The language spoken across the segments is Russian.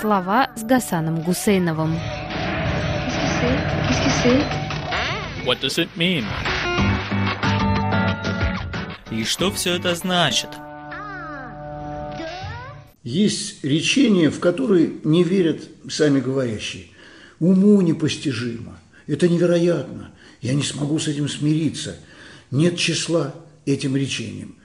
Слова с Гасаном Гусейновым. What does it mean? И что все это значит? Есть речения, в которые не верят сами говорящие. Уму непостижимо. Это невероятно. Я не смогу с этим смириться. Нет числа этим речениям.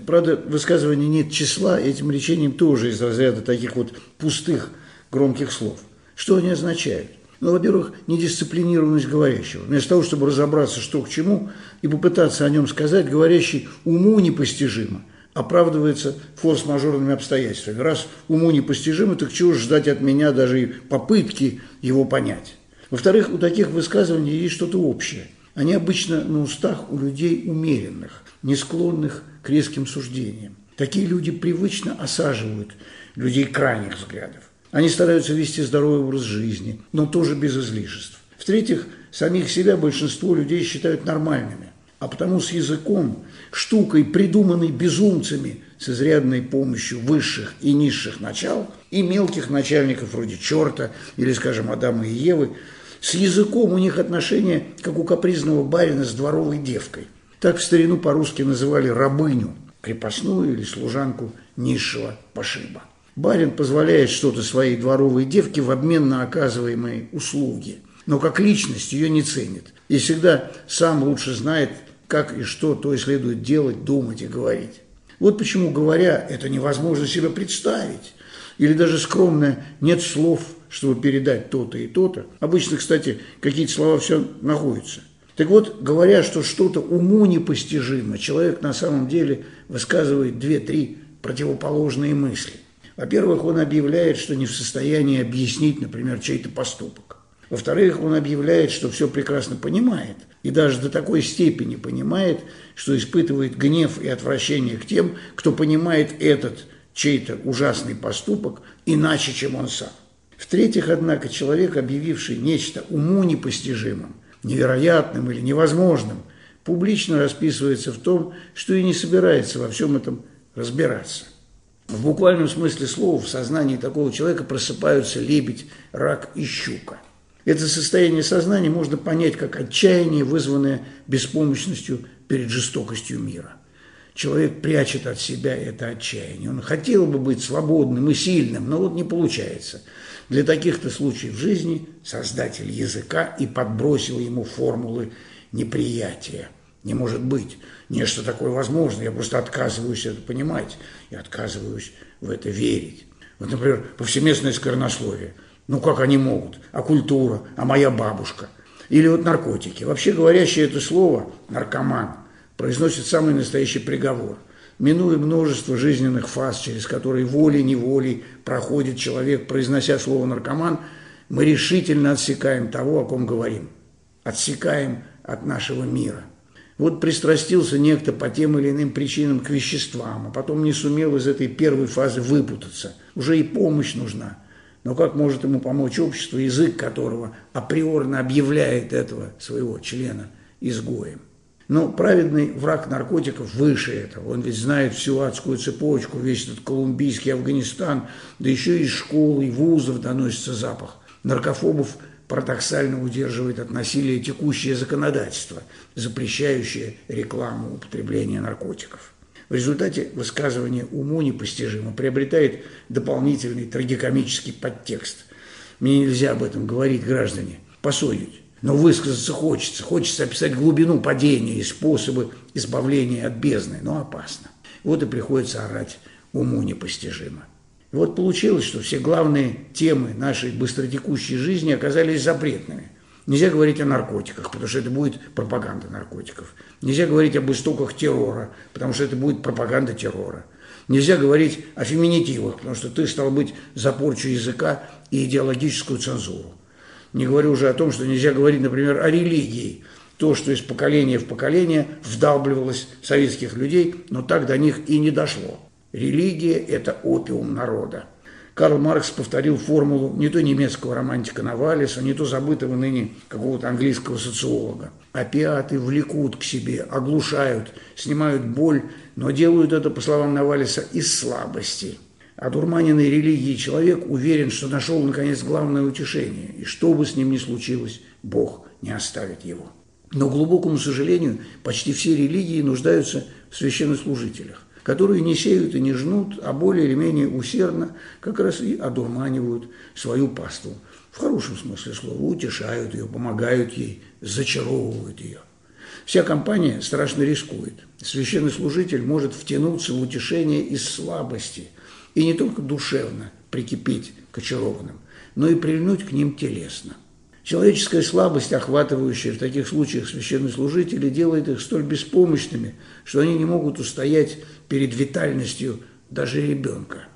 Правда, высказывание «нет числа» этим речением тоже из разряда таких вот пустых громких слов. Что они означают? Ну, во-первых, недисциплинированность говорящего. Вместо того, чтобы разобраться, что к чему, и попытаться о нем сказать, говорящий уму непостижимо оправдывается форс-мажорными обстоятельствами. Раз уму непостижимо, так чего ждать от меня даже и попытки его понять? Во-вторых, у таких высказываний есть что-то общее. Они обычно на устах у людей умеренных, не склонных к резким суждениям. Такие люди привычно осаживают людей крайних взглядов. Они стараются вести здоровый образ жизни, но тоже без излишеств. В-третьих, самих себя большинство людей считают нормальными, а потому с языком, штукой, придуманной безумцами с изрядной помощью высших и низших начал и мелких начальников вроде черта или, скажем, Адама и Евы, с языком у них отношения, как у капризного барина с дворовой девкой. Так в старину по-русски называли рабыню, крепостную или служанку низшего пошиба. Барин позволяет что-то своей дворовой девке в обмен на оказываемые услуги. Но как личность ее не ценит. И всегда сам лучше знает, как и что то и следует делать, думать и говорить. Вот почему, говоря, это невозможно себе представить. Или даже скромное «нет слов», чтобы передать то-то и то-то. Обычно, кстати, какие-то слова все находятся. Так вот, говоря, что что-то уму непостижимо, человек на самом деле высказывает две-три противоположные мысли. Во-первых, он объявляет, что не в состоянии объяснить, например, чей-то поступок. Во-вторых, он объявляет, что все прекрасно понимает, и даже до такой степени понимает, что испытывает гнев и отвращение к тем, кто понимает этот чей-то ужасный поступок иначе, чем он сам. В-третьих, однако, человек, объявивший нечто уму непостижимым, невероятным или невозможным, публично расписывается в том, что и не собирается во всем этом разбираться. В буквальном смысле слова в сознании такого человека просыпаются лебедь, рак и щука. Это состояние сознания можно понять как отчаяние, вызванное беспомощностью перед жестокостью мира. Человек прячет от себя это отчаяние. Он хотел бы быть свободным и сильным, но вот не получается. Для таких-то случаев жизни создатель языка и подбросил ему формулы неприятия – не может быть. Нечто такое возможно. Я просто отказываюсь это понимать. Я отказываюсь в это верить. Вот, например, повсеместное сквернословие. Ну, как они могут? А культура? А моя бабушка? Или вот наркотики. Вообще говорящее это слово «наркоман» произносит самый настоящий приговор. Минуя множество жизненных фаз, через которые волей-неволей проходит человек, произнося слово «наркоман», мы решительно отсекаем того, о ком говорим. Отсекаем от нашего мира. Вот пристрастился некто по тем или иным причинам к веществам, а потом не сумел из этой первой фазы выпутаться. Уже и помощь нужна. Но как может ему помочь общество, язык которого априорно объявляет этого своего члена изгоем? Но праведный враг наркотиков выше этого. Он ведь знает всю адскую цепочку, весь этот колумбийский Афганистан, да еще из школ и вузов доносится запах. Наркофобов парадоксально удерживает от насилия текущее законодательство, запрещающее рекламу употребления наркотиков. В результате высказывание уму непостижимо приобретает дополнительный трагикомический подтекст. Мне нельзя об этом говорить, граждане, посудить. Но высказаться хочется. Хочется описать глубину падения и способы избавления от бездны, но опасно. Вот и приходится орать уму непостижимо. И вот получилось, что все главные темы нашей быстротекущей жизни оказались запретными. Нельзя говорить о наркотиках, потому что это будет пропаганда наркотиков. Нельзя говорить об истоках террора, потому что это будет пропаганда террора. Нельзя говорить о феминитивах, потому что ты, стал быть, за порчу языка и идеологическую цензуру. Не говорю уже о том, что нельзя говорить, например, о религии. То, что из поколения в поколение вдалбливалось советских людей, но так до них и не дошло. Религия – это опиум народа. Карл Маркс повторил формулу не то немецкого романтика Навалиса, не то забытого ныне какого-то английского социолога. Опиаты влекут к себе, оглушают, снимают боль, но делают это, по словам Навалиса, из слабости. Одурманенный религией человек уверен, что нашел, наконец, главное утешение, и что бы с ним ни случилось, Бог не оставит его. Но, к глубокому сожалению, почти все религии нуждаются в священнослужителях, которые не сеют и не жнут, а более или менее усердно как раз и одурманивают свою паству. В хорошем смысле слова утешают ее, помогают ей, зачаровывают ее. Вся компания страшно рискует. Священный служитель может втянуться в утешение из слабости – и не только душевно прикипеть к очарованным, но и прильнуть к ним телесно. Человеческая слабость, охватывающая в таких случаях священнослужителей, делает их столь беспомощными, что они не могут устоять перед витальностью даже ребенка.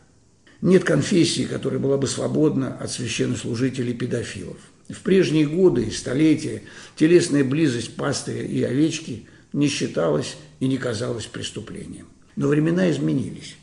Нет конфессии, которая была бы свободна от священнослужителей-педофилов. В прежние годы и столетия телесная близость пастыря и овечки не считалась и не казалась преступлением. Но времена изменились.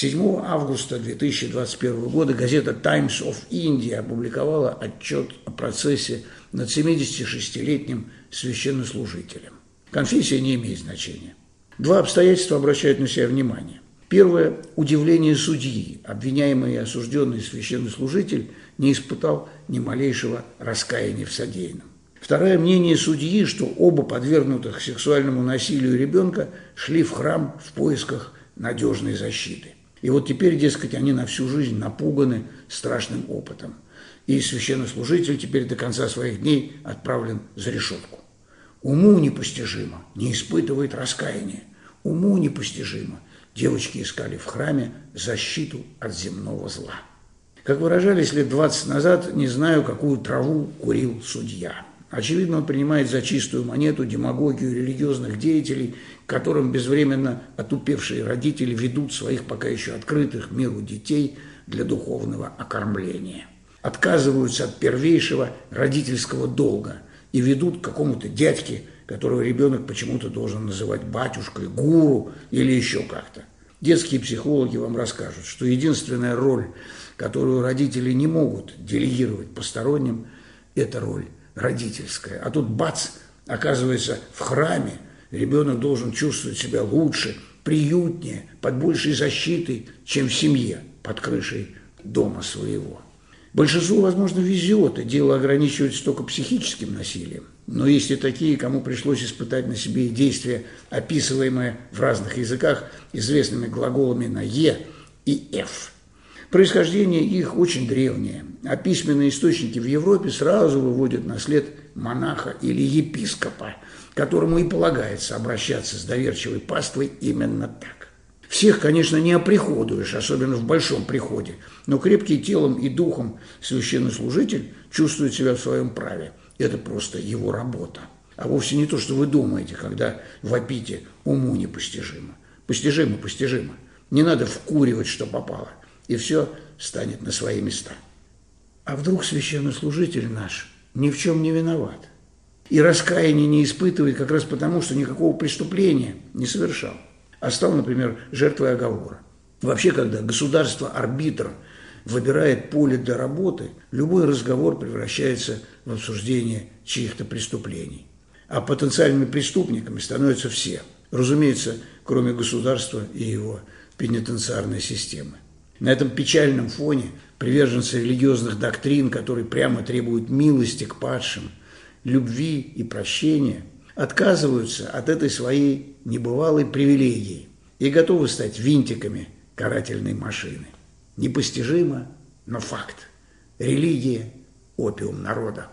7 августа 2021 года газета Times of India опубликовала отчет о процессе над 76-летним священнослужителем. Конфессия не имеет значения. Два обстоятельства обращают на себя внимание. Первое – удивление судьи. Обвиняемый и осужденный священнослужитель не испытал ни малейшего раскаяния в содеянном. Второе мнение судьи, что оба подвергнутых сексуальному насилию ребенка шли в храм в поисках надежной защиты. И вот теперь, дескать, они на всю жизнь напуганы страшным опытом. И священнослужитель теперь до конца своих дней отправлен за решетку. Уму непостижимо, не испытывает раскаяния. Уму непостижимо. Девочки искали в храме защиту от земного зла. Как выражались лет 20 назад, не знаю, какую траву курил судья. Очевидно, он принимает за чистую монету демагогию религиозных деятелей, которым безвременно отупевшие родители ведут своих пока еще открытых миру детей для духовного окормления. Отказываются от первейшего родительского долга и ведут к какому-то дядьке, которого ребенок почему-то должен называть батюшкой, гуру или еще как-то. Детские психологи вам расскажут, что единственная роль, которую родители не могут делегировать посторонним, это роль родительская. А тут бац, оказывается, в храме ребенок должен чувствовать себя лучше, приютнее, под большей защитой, чем в семье, под крышей дома своего. Большинству, возможно, везет, и дело ограничивается только психическим насилием. Но есть и такие, кому пришлось испытать на себе действия, описываемые в разных языках известными глаголами на «е» и «ф». Происхождение их очень древнее, а письменные источники в Европе сразу выводят на след монаха или епископа, которому и полагается обращаться с доверчивой паствой именно так. Всех, конечно, не оприходуешь, особенно в большом приходе, но крепкий телом и духом священнослужитель чувствует себя в своем праве. Это просто его работа. А вовсе не то, что вы думаете, когда вопите «уму непостижимо». Постижимо, постижимо. Не надо вкуривать, что попало и все станет на свои места. А вдруг священнослужитель наш ни в чем не виноват и раскаяния не испытывает как раз потому, что никакого преступления не совершал, а стал, например, жертвой оговора. Вообще, когда государство-арбитр выбирает поле для работы, любой разговор превращается в обсуждение чьих-то преступлений. А потенциальными преступниками становятся все, разумеется, кроме государства и его пенитенциарной системы. На этом печальном фоне приверженцы религиозных доктрин, которые прямо требуют милости к падшим, любви и прощения, отказываются от этой своей небывалой привилегии и готовы стать винтиками карательной машины. Непостижимо, но факт. Религия – опиум народа.